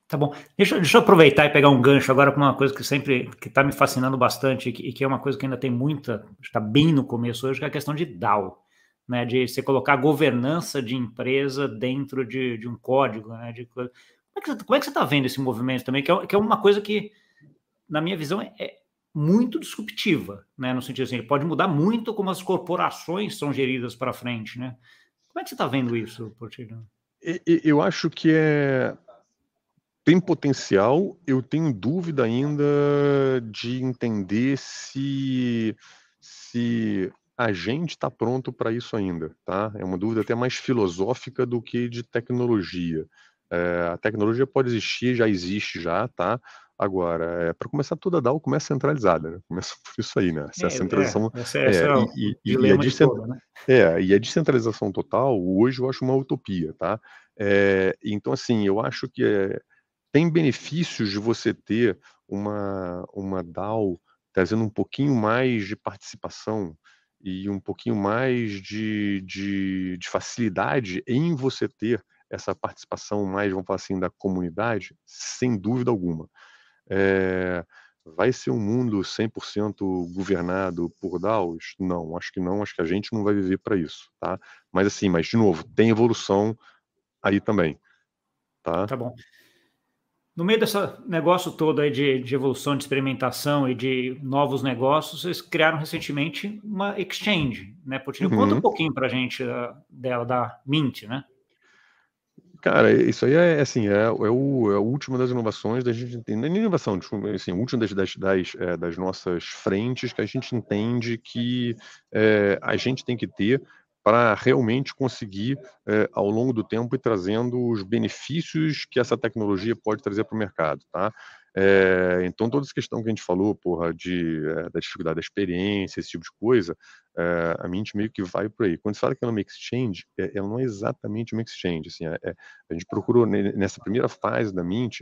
Tá bom. Deixa, deixa eu aproveitar e pegar um gancho agora para uma coisa que sempre que está me fascinando bastante e que, e que, é uma coisa que ainda tem muita, está bem no começo hoje, que é a questão de DAO, né? De você colocar a governança de empresa dentro de, de um código, né? De, como, é que, como é que você está vendo esse movimento também? Que é, que é uma coisa que, na minha visão, é, muito disruptiva, né? No sentido assim, ele pode mudar muito como as corporações são geridas para frente, né? Como é que você está vendo isso, Portilho? Eu acho que é tem potencial. Eu tenho dúvida ainda de entender se se a gente está pronto para isso ainda, tá? É uma dúvida até mais filosófica do que de tecnologia. É, a tecnologia pode existir, já existe já, tá? Agora, é, para começar toda a DAO começa centralizada, né? Começa por isso aí, né? Essa é, centralização. É, essa, essa é, é e, e, e, a toda, né? é, e a descentralização total, hoje eu acho uma utopia, tá? É, então, assim, eu acho que é, tem benefícios de você ter uma, uma DAO trazendo um pouquinho mais de participação e um pouquinho mais de, de, de facilidade em você ter essa participação mais, vamos falar assim, da comunidade, sem dúvida alguma. É, vai ser um mundo 100% governado por DAOs? Não, acho que não, acho que a gente não vai viver para isso, tá? Mas assim, mas de novo, tem evolução aí também, tá? Tá bom. No meio desse negócio todo aí de, de, evolução, de experimentação e de novos negócios, vocês criaram recentemente uma exchange, né? Uhum. Conta um pouquinho para a gente uh, dela, da Mint, né? Cara, isso aí é assim, é, é, o, é a última das inovações da gente tem nem inovação, assim, a última das, das, das, é, das, nossas frentes que a gente entende que é, a gente tem que ter para realmente conseguir, é, ao longo do tempo, ir trazendo os benefícios que essa tecnologia pode trazer para o mercado, tá? É, então, toda essa questão que a gente falou, porra, de, é, da dificuldade da experiência, esse tipo de coisa, é, a Mint meio que vai por aí. Quando se fala que ela é uma exchange, ela não é exatamente uma exchange. Assim, a gente procurou, nessa primeira fase da Mint,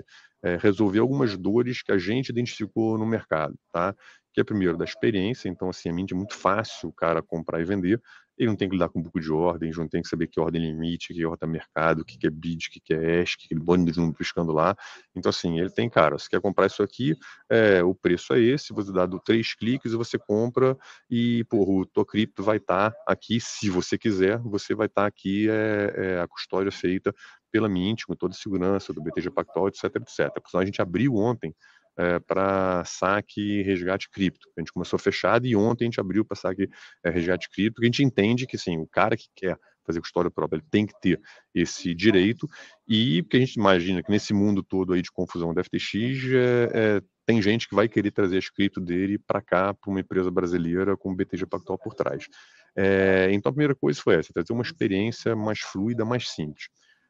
resolver algumas dores que a gente identificou no mercado, tá? Que é, primeiro, da experiência. Então, assim, a Mint é muito fácil o cara comprar e vender ele não tem que lidar com um pouco de ordens, não tem que saber que ordem limite, que ordem mercado, o que é bid, o que é ESC, que aquele bando de número piscando lá. Então, assim, ele tem, cara, você quer comprar isso aqui, é, o preço é esse, você dá três cliques e você compra e, porra, o tua cripto vai estar tá aqui, se você quiser, você vai estar tá aqui, é, é, a custódia feita pela Mint, com toda a segurança do BTG Pactual, etc, etc. A gente abriu ontem é, para saque e resgate cripto. A gente começou fechado e ontem a gente abriu para saque é, resgate cripto, que a gente entende que sim, o cara que quer fazer custódia própria, ele tem que ter esse direito, e porque a gente imagina que nesse mundo todo aí de confusão da FTX, é, é, tem gente que vai querer trazer as cripto dele para cá, para uma empresa brasileira com o BTG Pactual por trás. É, então a primeira coisa foi essa, trazer uma experiência mais fluida, mais simples.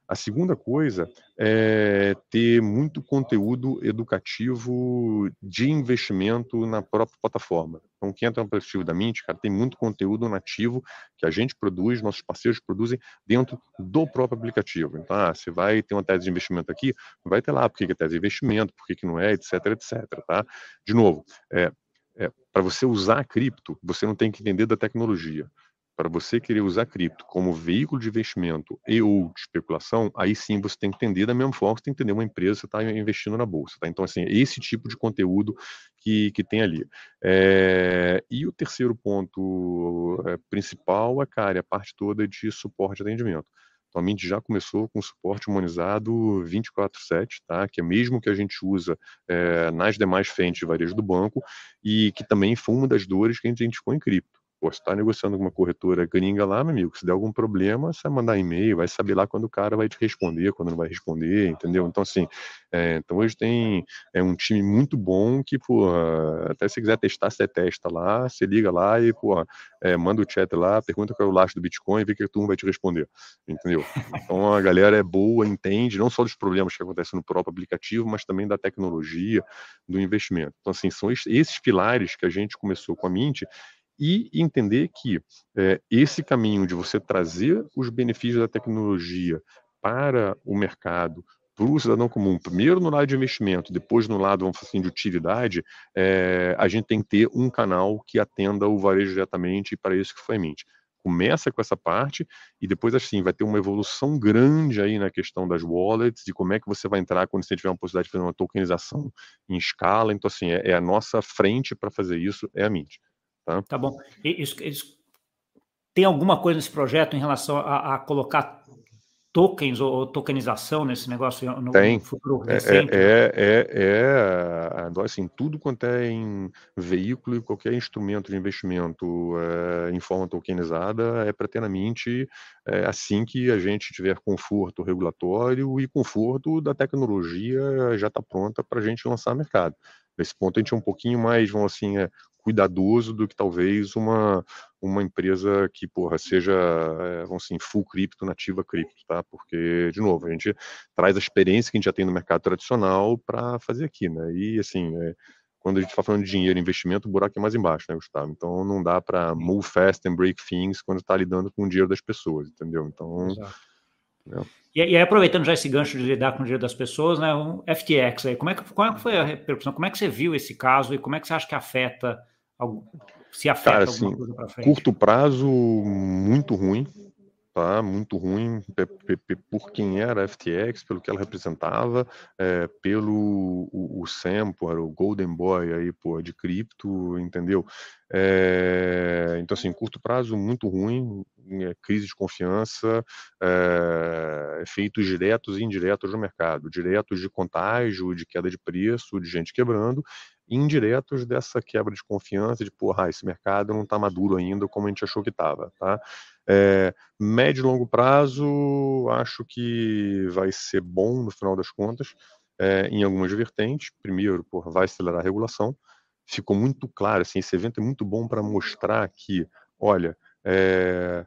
A segunda coisa é ter muito conteúdo educativo de investimento na própria plataforma. Então, quem entra no aplicativo da Mint, cara, tem muito conteúdo nativo que a gente produz, nossos parceiros produzem dentro do próprio aplicativo. Então, ah, você vai ter uma tese de investimento aqui, vai ter lá por que é tese de investimento, por que não é, etc, etc. Tá? De novo, é, é, para você usar cripto, você não tem que entender da tecnologia para você querer usar cripto como veículo de investimento e ou de especulação, aí sim você tem que entender da mesma forma que você tem que entender uma empresa que está investindo na bolsa. Tá? Então, assim, esse tipo de conteúdo que, que tem ali. É, e o terceiro ponto é, principal é, cara, é a parte toda de suporte e atendimento. Então, a Mint já começou com suporte humanizado 24/7, tá? Que é mesmo que a gente usa é, nas demais frentes de varejo do banco e que também foi uma das dores que a gente identificou em cripto. Pô, está negociando com uma corretora gringa lá, meu amigo, se der algum problema, você vai mandar e-mail, vai saber lá quando o cara vai te responder, quando não vai responder, entendeu? Então, assim, é, então hoje tem é um time muito bom que, pô, até se quiser testar, você testa lá, você liga lá e, pô, é, manda o chat lá, pergunta qual é o lastro do Bitcoin e vê que a turma vai te responder, entendeu? Então a galera é boa, entende, não só dos problemas que acontecem no próprio aplicativo, mas também da tecnologia, do investimento. Então, assim, são esses pilares que a gente começou com a Mint e entender que é, esse caminho de você trazer os benefícios da tecnologia para o mercado, para o cidadão comum, primeiro no lado de investimento, depois no lado, vamos assim, de utilidade, é, a gente tem que ter um canal que atenda o varejo diretamente e para isso que foi a mente. Começa com essa parte e depois, assim, vai ter uma evolução grande aí na questão das wallets, de como é que você vai entrar quando você tiver uma possibilidade de fazer uma tokenização em escala. Então, assim, é, é a nossa frente para fazer isso, é a Mint. Tá, tá bom. Isso, tem alguma coisa nesse projeto em relação a, a colocar tokens ou tokenização nesse negócio no Tem. futuro é, recente? É, é, é, é, assim, tudo quanto é em veículo e qualquer instrumento de investimento é, em forma tokenizada é para ter na mente é, assim que a gente tiver conforto regulatório e conforto da tecnologia já está pronta para a gente lançar no mercado. Nesse ponto a gente é um pouquinho mais, vamos assim, é, cuidadoso do que talvez uma, uma empresa que, porra, seja, é, vamos assim, full cripto, nativa cripto, tá? Porque, de novo, a gente traz a experiência que a gente já tem no mercado tradicional para fazer aqui, né? E, assim, é, quando a gente está falando de dinheiro, investimento, o buraco é mais embaixo, né, Gustavo? Então, não dá para move fast and break things quando está lidando com o dinheiro das pessoas, entendeu? Então... Né? E, e aí, aproveitando já esse gancho de lidar com o dinheiro das pessoas, né, um FTX aí, como é que, como é que foi a repercussão? Como é que você viu esse caso e como é que você acha que afeta se afeta Cara, assim, coisa para frente? Curto prazo, muito ruim, tá? Muito ruim por quem era a FTX, pelo que ela representava, é, pelo o, o Sam, pô, o Golden Boy aí, pô, de cripto, entendeu? É, então, assim, curto prazo, muito ruim, é, crise de confiança, é, efeitos diretos e indiretos no mercado, diretos de contágio, de queda de preço, de gente quebrando, indiretos dessa quebra de confiança, de porra, esse mercado não está maduro ainda como a gente achou que estava, tá? É, médio e longo prazo, acho que vai ser bom no final das contas, é, em algumas vertentes. Primeiro, porra, vai acelerar a regulação. Ficou muito claro, assim, esse evento é muito bom para mostrar que, olha, é,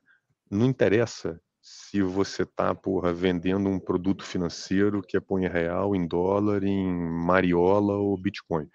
não interessa se você está vendendo um produto financeiro que é põe real, em dólar, em mariola ou Bitcoin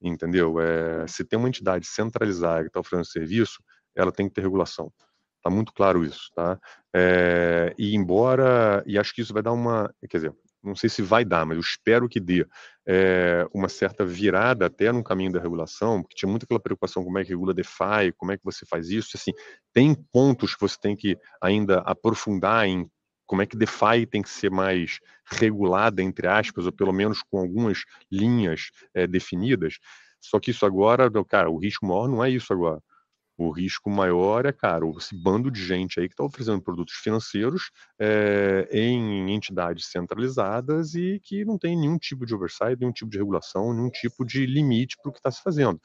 entendeu? É, se tem uma entidade centralizada que está oferecendo serviço, ela tem que ter regulação. Está muito claro isso, tá? É, e embora, e acho que isso vai dar uma, quer dizer, não sei se vai dar, mas eu espero que dê é, uma certa virada até no caminho da regulação, porque tinha muita aquela preocupação como é que regula DeFi, como é que você faz isso, assim, tem pontos que você tem que ainda aprofundar em como é que DeFi tem que ser mais regulada, entre aspas, ou pelo menos com algumas linhas é, definidas. Só que isso agora, cara, o risco maior não é isso agora. O risco maior é, cara, esse bando de gente aí que está oferecendo produtos financeiros é, em entidades centralizadas e que não tem nenhum tipo de oversight, nenhum tipo de regulação, nenhum tipo de limite para o que está se fazendo.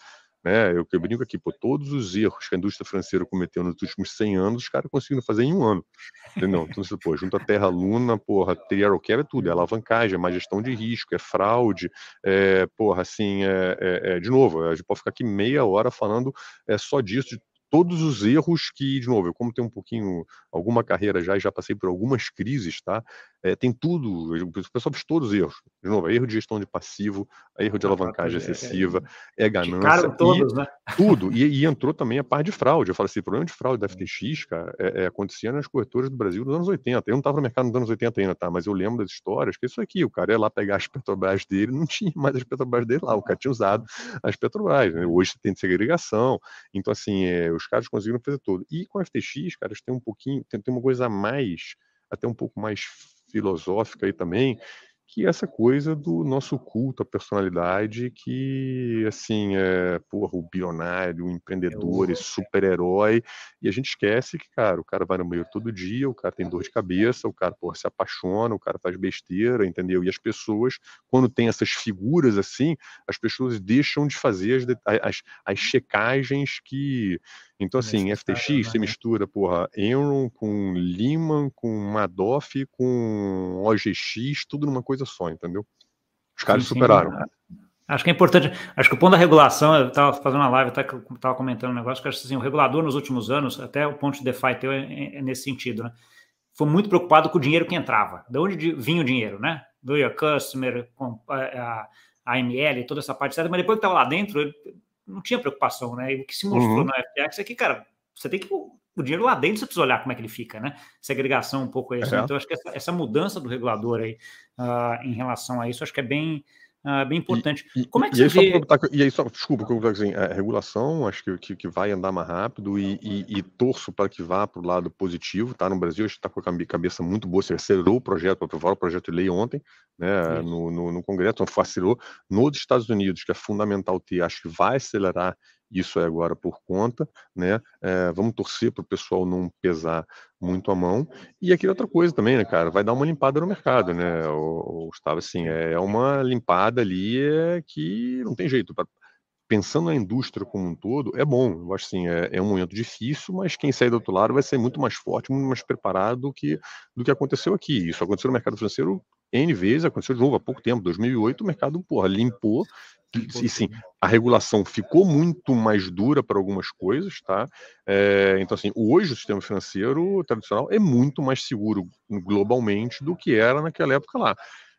Né? Eu, eu brinco aqui, pô, todos os erros que a indústria financeira cometeu nos últimos 100 anos, os caras conseguiram fazer em um ano. Entendeu? Então, pô, junto a Terra Luna, porra, Trial Care é tudo, é alavancagem, é má gestão de risco, é fraude, é, porra, assim, é, é, é, de novo, a gente pode ficar aqui meia hora falando é, só disso, de todos os erros que, de novo, eu como tenho um pouquinho, alguma carreira já e já passei por algumas crises, tá? É, tem tudo, o pessoal fez todos os erros. De novo, é erro de gestão de passivo, é erro de alavancagem excessiva, é, ganância. todos, e, né? Tudo. E, e, entrou também a parte de fraude. Eu falo assim, o problema de fraude da FTX, cara, é, é, acontecia nas corretoras do Brasil nos anos 80. Eu não estava no mercado nos anos 80 ainda, tá? Mas eu lembro das histórias que isso aqui, o cara ia lá pegar as Petrobras dele, não tinha mais as Petrobras dele lá, o cara tinha usado as Petrobras. Né? Hoje tem segregação. Então, assim, é, os caras conseguiram fazer tudo. E com a FTX, cara, tem um pouquinho, tem, tem uma coisa a mais, até um pouco mais filosófica aí também, que é essa coisa do nosso culto à personalidade que, assim, é, porra, o bilionário, o empreendedor, esse super-herói, e a gente esquece que, cara, o cara vai no meio todo dia, o cara tem dor de cabeça, o cara, porra, se apaixona, o cara faz besteira, entendeu? E as pessoas, quando tem essas figuras assim, as pessoas deixam de fazer as, as, as checagens que então, assim, FTX você mistura, porra, Enron com Lehman, com Madoff, com OGX, tudo numa coisa só, entendeu? Os caras sim, superaram. Sim. Acho que é importante, acho que o ponto da regulação, eu estava fazendo uma live, até estava comentando um negócio, que acho assim, o regulador nos últimos anos, até o ponto de DeFi teu é, é, é, nesse sentido, né? Foi muito preocupado com o dinheiro que entrava. De onde vinha o dinheiro, né? Do your customer, com a, a, a AML, toda essa parte, certa, mas depois que estava lá dentro, ele não tinha preocupação, né? E o que se mostrou uhum. na FTX é que, cara, você tem que. O dinheiro lá dentro você precisa olhar como é que ele fica, né? Segregação um pouco aí. Assim. Então, acho que essa, essa, mudança do regulador aí uh, em relação a isso, acho que é bem. Uh, bem importante. E, Como é que e você vê... e aí, só, desculpa, eu assim, a regulação, acho que, que, que, vai andar mais rápido e, e, e torço para que vá para o lado positivo, tá? No Brasil, a gente está com a cabeça muito boa, você acelerou o projeto, aprovar o projeto de lei ontem, né, no, no, no, Congresso, então facilitou. Nos Estados Unidos, que é fundamental ter, acho que vai acelerar isso é agora por conta, né? É, vamos torcer para o pessoal não pesar muito a mão. E aqui outra coisa também, né, cara? Vai dar uma limpada no mercado, né? O, Gustavo, assim, é uma limpada ali é, que não tem jeito. Pra, pensando na indústria como um todo, é bom. Eu acho assim, é, é, um momento difícil, mas quem sair do outro lado vai ser muito mais forte, muito mais preparado do que, do que aconteceu aqui. Isso aconteceu no mercado financeiro N vezes, aconteceu de novo há pouco tempo, 2008, o mercado, porra, limpou, e sim, a regulação ficou muito mais dura para algumas coisas, tá? É, então, assim, hoje o sistema financeiro tradicional é muito mais seguro globalmente do que era naquela época lá.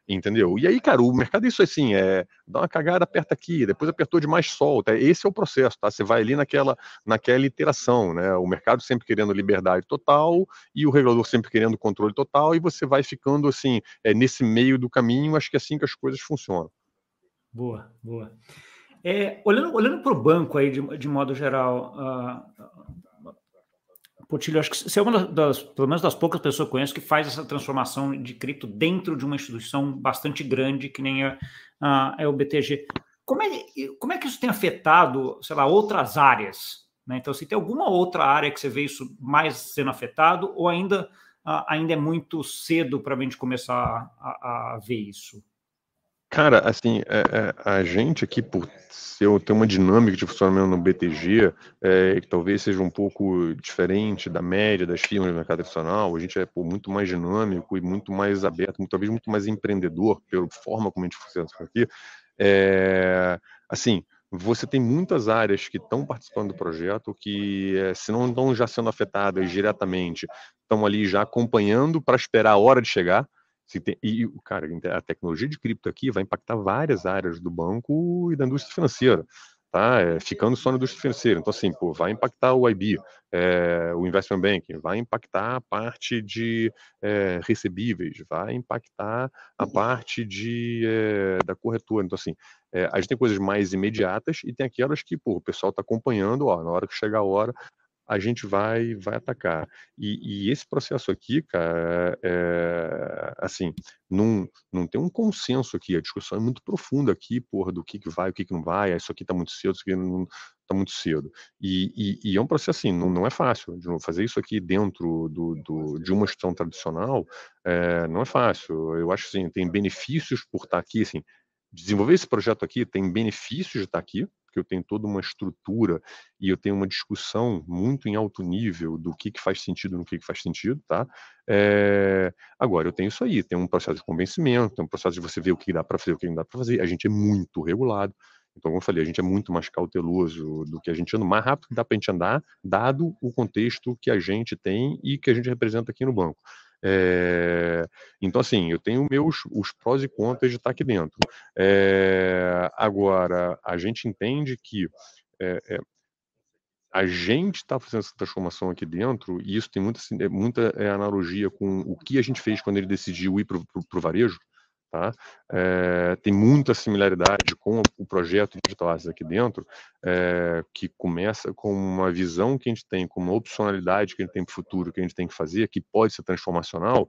Entendeu? E aí, cara, o mercado é isso assim, é dá uma cagada, aperta aqui, depois apertou demais, solta. Esse é o processo, tá? Você vai ali naquela, naquela iteração, né? O mercado sempre querendo liberdade total e o regulador sempre querendo controle total, e você vai ficando assim, é, nesse meio do caminho, acho que é assim que as coisas funcionam. Boa, boa. É, olhando olhando para o banco aí, de, de modo geral, uh, Potilho, acho que você é uma das, pelo menos das poucas pessoas que eu conheço que faz essa transformação de cripto dentro de uma instituição bastante grande, que nem a, a, é o BTG. Como é, como é que isso tem afetado, sei lá, outras áreas? Né? Então, se tem alguma outra área que você vê isso mais sendo afetado, ou ainda, uh, ainda é muito cedo para a gente começar a, a ver isso? Cara, assim, é, é, a gente aqui, por ser, ter uma dinâmica de funcionamento no BTG, é, que talvez seja um pouco diferente da média das firmas do mercado tradicional, a gente é pô, muito mais dinâmico e muito mais aberto, talvez muito mais empreendedor, pela forma como a gente funciona aqui. É, assim, você tem muitas áreas que estão participando do projeto que, é, se não estão já sendo afetadas diretamente, estão ali já acompanhando para esperar a hora de chegar. Tem, e, cara, a tecnologia de cripto aqui vai impactar várias áreas do banco e da indústria financeira, tá? É, ficando só na indústria financeira. Então, assim, pô, vai impactar o IB, é, o Investment Banking, vai impactar a parte de é, recebíveis, vai impactar a parte de, é, da corretora. Então, assim, é, a gente tem coisas mais imediatas e tem aquelas que, pô, o pessoal está acompanhando, ó, na hora que chegar a hora, a gente vai vai atacar. E, e esse processo aqui, cara, é, assim, não, não tem um consenso aqui, a discussão é muito profunda aqui, porra, do que, que vai, o que, que não vai, isso aqui está muito cedo, isso aqui não está muito cedo. E, e, e, é um processo assim, não, não é fácil, de novo, fazer isso aqui dentro do, do, de uma instituição tradicional é, não é fácil. Eu acho assim, tem benefícios por estar aqui, assim, desenvolver esse projeto aqui tem benefícios de estar aqui, porque eu tenho toda uma estrutura e eu tenho uma discussão muito em alto nível do que, que faz sentido no que, que faz sentido, tá? É... Agora, eu tenho isso aí, tem um processo de convencimento, tem um processo de você ver o que dá para fazer, o que não dá para fazer. A gente é muito regulado. Então, como eu falei, a gente é muito mais cauteloso do que a gente anda, mais rápido que dá para a gente andar, dado o contexto que a gente tem e que a gente representa aqui no banco. É, então, assim, eu tenho meus os prós e contras de estar aqui dentro. É, agora, a gente entende que é, a gente está fazendo essa transformação aqui dentro, e isso tem muita, muita analogia com o que a gente fez quando ele decidiu ir para o varejo, Tá? É, tem muita similaridade com o projeto Digital Assets aqui dentro, é, que começa com uma visão que a gente tem, com uma opcionalidade que a gente tem para o futuro, que a gente tem que fazer, que pode ser transformacional,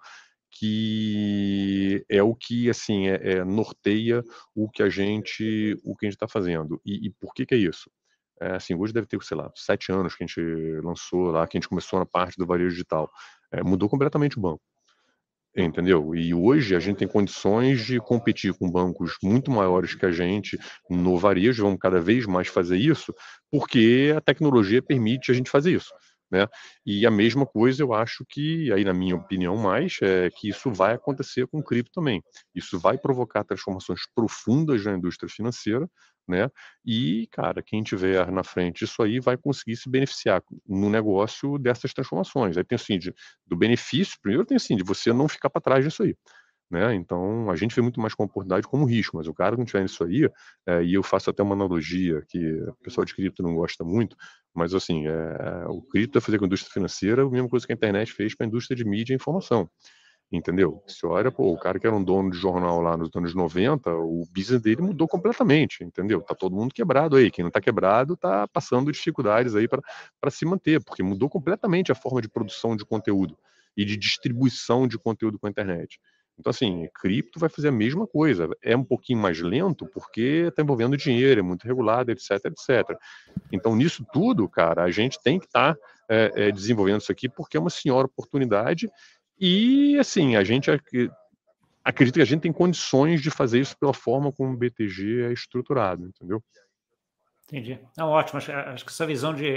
que é o que assim é, é, norteia o que a gente o que a gente está fazendo. E, e, por que, que é isso? É, assim, hoje deve ter, sei lá, sete anos que a gente lançou lá, que a gente começou na parte do varejo digital. Mudou completamente o banco entendeu? E hoje a gente tem condições de competir com bancos muito maiores que a gente no varejo, vamos cada vez mais fazer isso, porque a tecnologia permite a gente fazer isso. Né? E a mesma coisa eu acho que, aí na minha opinião mais, é que isso vai acontecer com cripto também. Isso vai provocar transformações profundas na indústria financeira, né? E, cara, quem tiver na frente disso aí vai conseguir se beneficiar no negócio dessas transformações. Aí tem assim, de, do benefício, primeiro tem assim, de você não ficar para trás disso aí. Né? Então, a gente vê muito mais com oportunidade como risco, mas o cara que não tiver nisso aí, é, e eu faço até uma analogia que o pessoal de cripto não gosta muito, mas assim, é, o cripto é fazer com a indústria financeira a mesma coisa que a internet fez para a indústria de mídia e informação entendeu? Você olha, pô, o cara que era um dono de jornal lá nos anos 90, o business dele mudou completamente, entendeu? Tá todo mundo quebrado aí, quem não tá quebrado tá passando dificuldades aí para se manter, porque mudou completamente a forma de produção de conteúdo e de distribuição de conteúdo com a internet. Então, assim, cripto vai fazer a mesma coisa. É um pouquinho mais lento porque está envolvendo dinheiro, é muito regulado, etc, etc. Então, nisso tudo, cara, a gente tem que estar tá, é, é, desenvolvendo isso aqui porque é uma senhora oportunidade e, assim, a gente acredita que a gente tem condições de fazer isso pela forma como o BTG é estruturado, entendeu? Entendi. Não, ótimo. Acho, acho, que essa visão de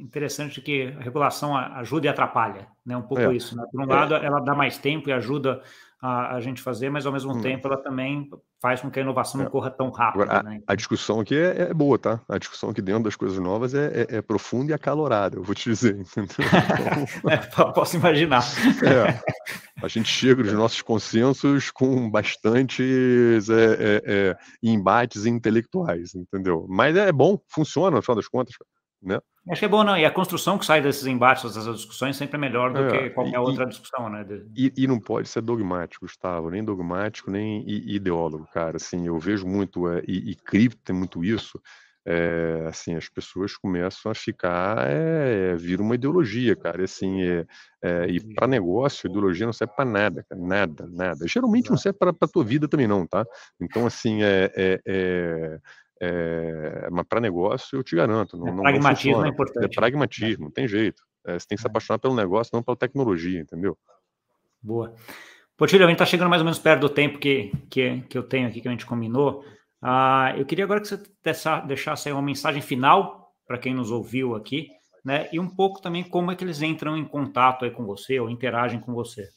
interessante de que a regulação ajuda e atrapalha, né? Um pouco é. isso. Né? Por um lado, ela dá mais tempo e ajuda a, a gente fazer, mas ao mesmo hum. tempo ela também faz com que a inovação é. não corra tão rápido. Agora, né? a, a, discussão aqui é, é, boa, tá? A discussão aqui dentro das coisas novas é, é, é profunda e acalorada, eu vou te dizer. É, posso imaginar. É, a gente chega nos nossos consensos com bastantes embates intelectuais, entendeu? Mas é bom, funciona no final das contas. Né? Acho que é bom, não. E a construção que sai desses embates, dessas discussões, sempre é melhor do é, que qualquer e, outra discussão, né? E, e, não pode ser dogmático, Gustavo, nem dogmático, nem ideólogo, cara. Assim, eu vejo muito, é, e, e cripto tem muito isso, é, assim, as pessoas começam a ficar, é, vira uma ideologia, cara, assim, é, é e para negócio, ideologia não serve para nada, cara, nada, nada. Geralmente não serve para a tua vida também não, tá? Então, assim, é, é, mas para negócio, eu te garanto. Não, é, não pragmatismo não é importante. É né? pragmatismo, não tem jeito. É, você tem que se é. apaixonar pelo negócio, não pela tecnologia, entendeu? Boa. Potilho, a gente está chegando mais ou menos perto do tempo que, que, que eu tenho aqui, que a gente combinou. Ah, eu queria agora que você deixasse aí uma mensagem final para quem nos ouviu aqui, né? E um pouco também como é que eles entram em contato aí com você ou interagem com você.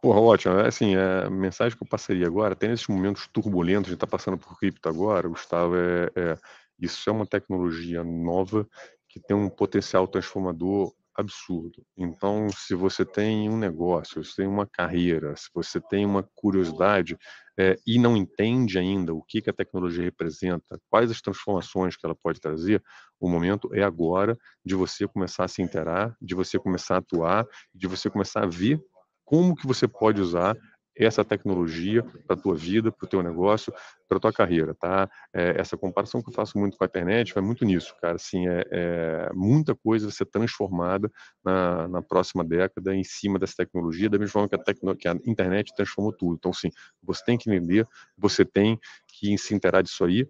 Porra, ótimo. É assim, é, a mensagem que eu passaria agora, até nesses momentos turbulentos, a gente está passando por cripto agora, Gustavo, é, é, isso é uma tecnologia nova que tem um potencial transformador absurdo. Então, se você tem um negócio, se tem uma carreira, se você tem uma curiosidade é, e não entende ainda o que, que a tecnologia representa, quais as transformações que ela pode trazer, o momento é agora de você começar a se interar, de você começar a atuar, de você começar a ver como que você pode usar essa tecnologia para a tua vida, para o teu negócio, para a tua carreira, tá? É, essa comparação que eu faço muito com a internet vai muito nisso, cara. Assim, é, é muita coisa vai ser transformada na, na, próxima década em cima dessa tecnologia, da mesma forma que a, tecno, que a internet transformou tudo. Então, sim, você tem que entender, você tem que se interar disso aí.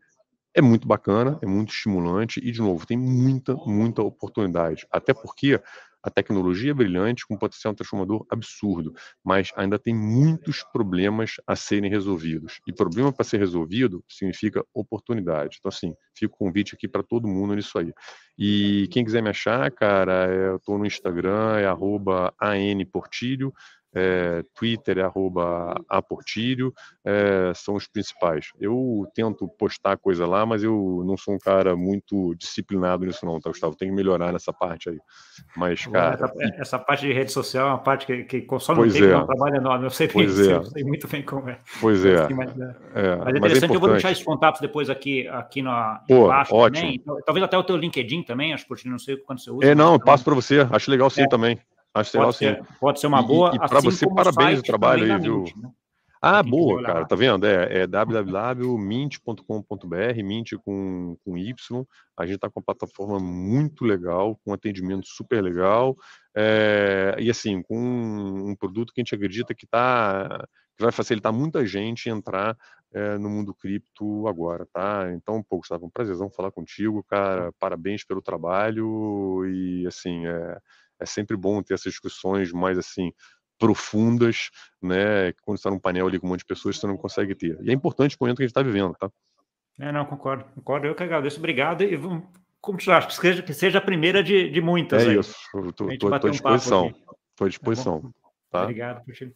É muito bacana, é muito estimulante e, de novo, tem muita, muita oportunidade. Até porque a tecnologia é brilhante, com um potencial transformador absurdo, mas ainda tem muitos problemas a serem resolvidos. E problema para ser resolvido significa oportunidade. Então, assim, fica o convite aqui para todo mundo nisso aí. E quem quiser me achar, cara, eu estou no Instagram, é anportilho é, Twitter é arroba aportilho, é, são os principais. Eu tento postar coisa lá, mas eu não sou um cara muito disciplinado nisso não, tá, Gustavo? Tem que melhorar nessa parte aí. Mas, cara... Essa, essa parte de rede social é uma parte que, que consome pois tempo, é. é um trabalho enorme, eu sei, pois bem, é. eu sei muito bem como é. Pois é. Assim, mas, é. é. mas é interessante, eu vou deixar esses contatos depois aqui, aqui no, Pô, embaixo ótimo. também, talvez até o teu LinkedIn também, acho que não sei quando você usa. É, não, passo para você, acho legal sim também. Acho pode, ser, pode ser uma boa. E, e para assim você, parabéns o trabalho aí, viu? Né? Ah, boa, cara, tá vendo? É, é www.mint.com.br, Mint com, com Y. A gente tá com uma plataforma muito legal, com atendimento super legal, é, e assim, com um, um, produto que a gente acredita que, tá, que vai facilitar muita gente entrar é, no mundo cripto agora, tá? Então, pô, Gustavo, um prazerzão falar contigo, cara, parabéns pelo trabalho e, assim, é, é sempre bom ter essas discussões mais assim profundas, né? Quando está num painel ali com um monte de pessoas, você não consegue ter. E é importante o momento que a gente está vivendo, tá? É, não, concordo, concordo. Eu que agradeço, obrigado. E vamos continuar, acho que seja, que seja a primeira de, de muitas. É aí. isso, estou à disposição. Estou à disposição. Tá, tá? Obrigado, Puxinho.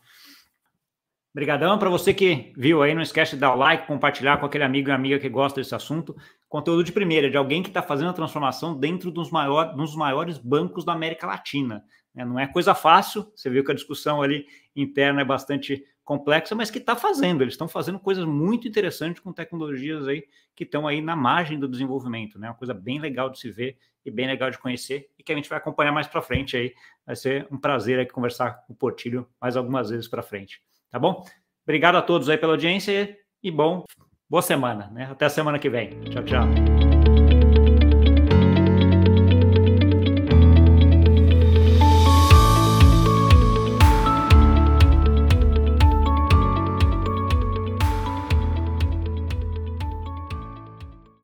Obrigadão para você que viu aí. Não esquece de dar o like, compartilhar com aquele amigo e amiga que gosta desse assunto. Conteúdo de primeira, de alguém que está fazendo a transformação dentro dos, maior, dos maiores bancos da América Latina. Né? Não é coisa fácil. Você viu que a discussão ali interna é bastante complexa, mas que está fazendo. Eles estão fazendo coisas muito interessantes com tecnologias aí que estão aí na margem do desenvolvimento. Né? Uma coisa bem legal de se ver e bem legal de conhecer e que a gente vai acompanhar mais para frente aí. Vai ser um prazer aqui conversar com o Portilho mais algumas vezes para frente. Tá bom? Obrigado a todos aí pela audiência e bom, boa semana, né? Até a semana que vem. Tchau, tchau.